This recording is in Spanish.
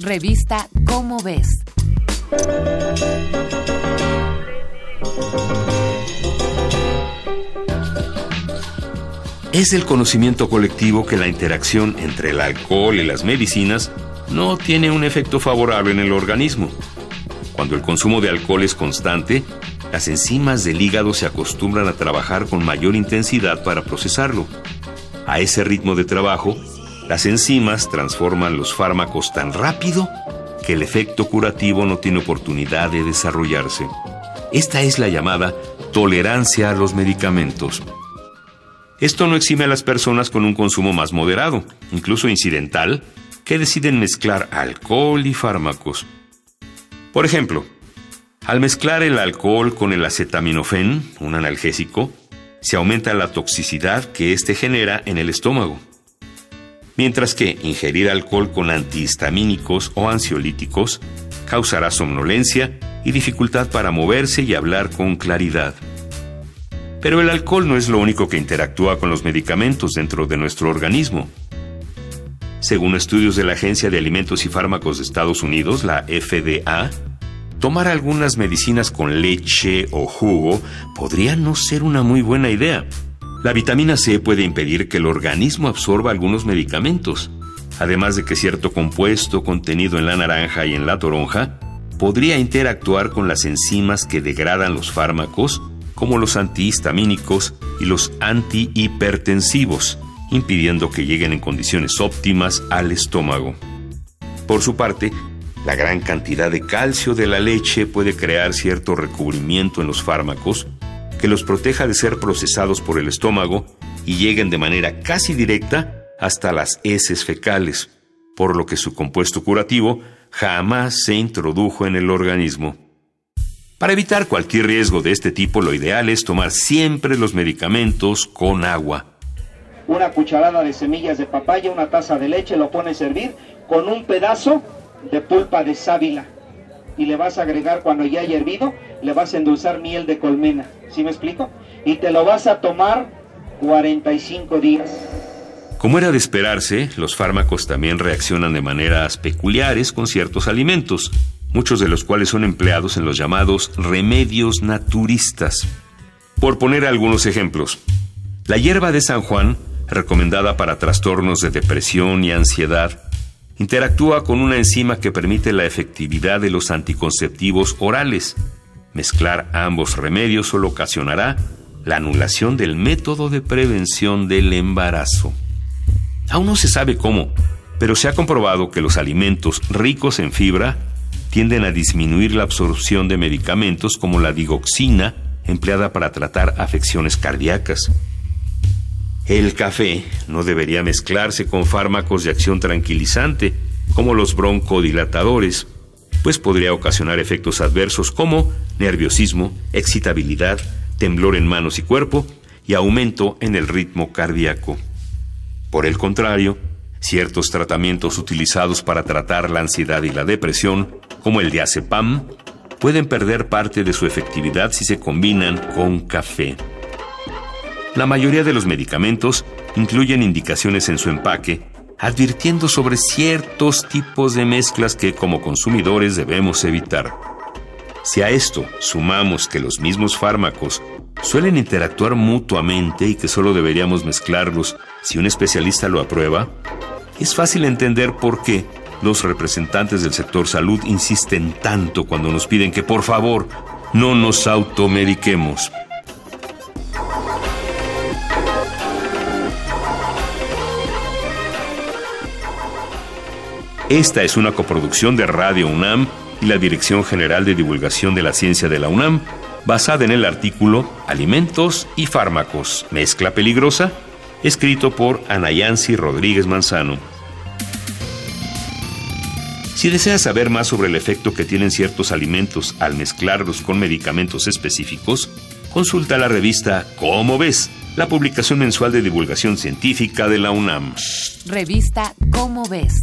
Revista Cómo ves. Es el conocimiento colectivo que la interacción entre el alcohol y las medicinas no tiene un efecto favorable en el organismo. Cuando el consumo de alcohol es constante, las enzimas del hígado se acostumbran a trabajar con mayor intensidad para procesarlo. A ese ritmo de trabajo, las enzimas transforman los fármacos tan rápido que el efecto curativo no tiene oportunidad de desarrollarse. Esta es la llamada tolerancia a los medicamentos. Esto no exime a las personas con un consumo más moderado, incluso incidental, que deciden mezclar alcohol y fármacos. Por ejemplo, al mezclar el alcohol con el acetaminofén, un analgésico, se aumenta la toxicidad que éste genera en el estómago. Mientras que ingerir alcohol con antihistamínicos o ansiolíticos causará somnolencia y dificultad para moverse y hablar con claridad. Pero el alcohol no es lo único que interactúa con los medicamentos dentro de nuestro organismo. Según estudios de la Agencia de Alimentos y Fármacos de Estados Unidos, la FDA, Tomar algunas medicinas con leche o jugo podría no ser una muy buena idea. La vitamina C puede impedir que el organismo absorba algunos medicamentos, además de que cierto compuesto contenido en la naranja y en la toronja podría interactuar con las enzimas que degradan los fármacos, como los antihistamínicos y los antihipertensivos, impidiendo que lleguen en condiciones óptimas al estómago. Por su parte, la gran cantidad de calcio de la leche puede crear cierto recubrimiento en los fármacos que los proteja de ser procesados por el estómago y lleguen de manera casi directa hasta las heces fecales, por lo que su compuesto curativo jamás se introdujo en el organismo. Para evitar cualquier riesgo de este tipo, lo ideal es tomar siempre los medicamentos con agua. Una cucharada de semillas de papaya, una taza de leche, lo pone a servir con un pedazo de pulpa de sábila y le vas a agregar cuando ya haya hervido, le vas a endulzar miel de colmena, ¿sí me explico? Y te lo vas a tomar 45 días. Como era de esperarse, los fármacos también reaccionan de maneras peculiares con ciertos alimentos, muchos de los cuales son empleados en los llamados remedios naturistas. Por poner algunos ejemplos, la hierba de San Juan, recomendada para trastornos de depresión y ansiedad, interactúa con una enzima que permite la efectividad de los anticonceptivos orales. Mezclar ambos remedios solo ocasionará la anulación del método de prevención del embarazo. Aún no se sabe cómo, pero se ha comprobado que los alimentos ricos en fibra tienden a disminuir la absorción de medicamentos como la digoxina empleada para tratar afecciones cardíacas. El café no debería mezclarse con fármacos de acción tranquilizante, como los broncodilatadores, pues podría ocasionar efectos adversos como nerviosismo, excitabilidad, temblor en manos y cuerpo y aumento en el ritmo cardíaco. Por el contrario, ciertos tratamientos utilizados para tratar la ansiedad y la depresión, como el diazepam, pueden perder parte de su efectividad si se combinan con café. La mayoría de los medicamentos incluyen indicaciones en su empaque advirtiendo sobre ciertos tipos de mezclas que como consumidores debemos evitar. Si a esto sumamos que los mismos fármacos suelen interactuar mutuamente y que solo deberíamos mezclarlos si un especialista lo aprueba, es fácil entender por qué los representantes del sector salud insisten tanto cuando nos piden que por favor no nos automediquemos. Esta es una coproducción de Radio UNAM y la Dirección General de Divulgación de la Ciencia de la UNAM, basada en el artículo Alimentos y Fármacos, Mezcla Peligrosa, escrito por Anayansi Rodríguez Manzano. Si deseas saber más sobre el efecto que tienen ciertos alimentos al mezclarlos con medicamentos específicos, consulta la revista Cómo ves, la publicación mensual de divulgación científica de la UNAM. Revista Cómo ves